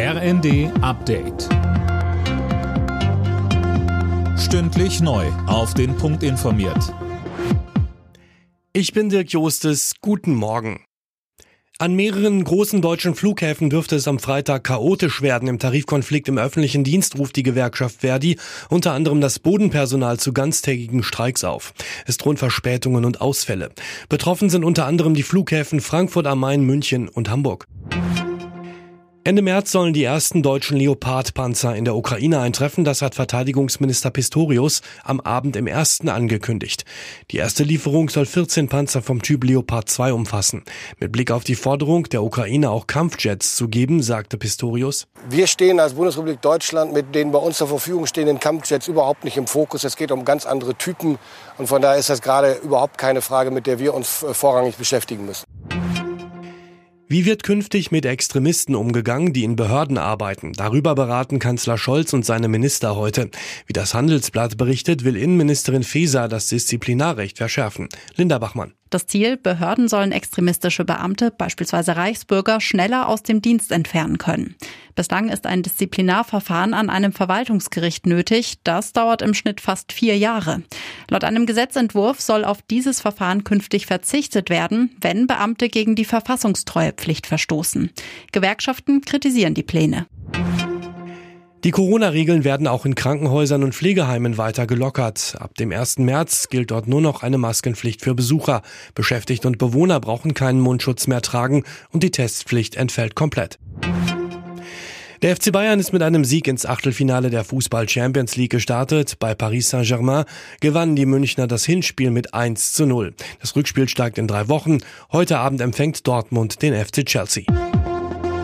RND Update. Stündlich neu. Auf den Punkt informiert. Ich bin Dirk Jostes. Guten Morgen. An mehreren großen deutschen Flughäfen dürfte es am Freitag chaotisch werden. Im Tarifkonflikt im öffentlichen Dienst ruft die Gewerkschaft Verdi unter anderem das Bodenpersonal zu ganztägigen Streiks auf. Es drohen Verspätungen und Ausfälle. Betroffen sind unter anderem die Flughäfen Frankfurt am Main, München und Hamburg. Ende März sollen die ersten deutschen Leopard-Panzer in der Ukraine eintreffen. Das hat Verteidigungsminister Pistorius am Abend im ersten angekündigt. Die erste Lieferung soll 14 Panzer vom Typ Leopard 2 umfassen. Mit Blick auf die Forderung der Ukraine auch Kampfjets zu geben, sagte Pistorius. Wir stehen als Bundesrepublik Deutschland mit den bei uns zur Verfügung stehenden Kampfjets überhaupt nicht im Fokus. Es geht um ganz andere Typen. Und von daher ist das gerade überhaupt keine Frage, mit der wir uns vorrangig beschäftigen müssen. Wie wird künftig mit Extremisten umgegangen, die in Behörden arbeiten? Darüber beraten Kanzler Scholz und seine Minister heute. Wie das Handelsblatt berichtet, will Innenministerin Faeser das Disziplinarrecht verschärfen. Linda Bachmann. Das Ziel, Behörden sollen extremistische Beamte, beispielsweise Reichsbürger, schneller aus dem Dienst entfernen können. Bislang ist ein Disziplinarverfahren an einem Verwaltungsgericht nötig. Das dauert im Schnitt fast vier Jahre. Laut einem Gesetzentwurf soll auf dieses Verfahren künftig verzichtet werden, wenn Beamte gegen die Verfassungstreuepflicht verstoßen. Gewerkschaften kritisieren die Pläne. Die Corona-Regeln werden auch in Krankenhäusern und Pflegeheimen weiter gelockert. Ab dem 1. März gilt dort nur noch eine Maskenpflicht für Besucher. Beschäftigte und Bewohner brauchen keinen Mundschutz mehr tragen und die Testpflicht entfällt komplett. Der FC Bayern ist mit einem Sieg ins Achtelfinale der Fußball Champions League gestartet. Bei Paris Saint-Germain gewannen die Münchner das Hinspiel mit 1 zu 0. Das Rückspiel steigt in drei Wochen. Heute Abend empfängt Dortmund den FC Chelsea.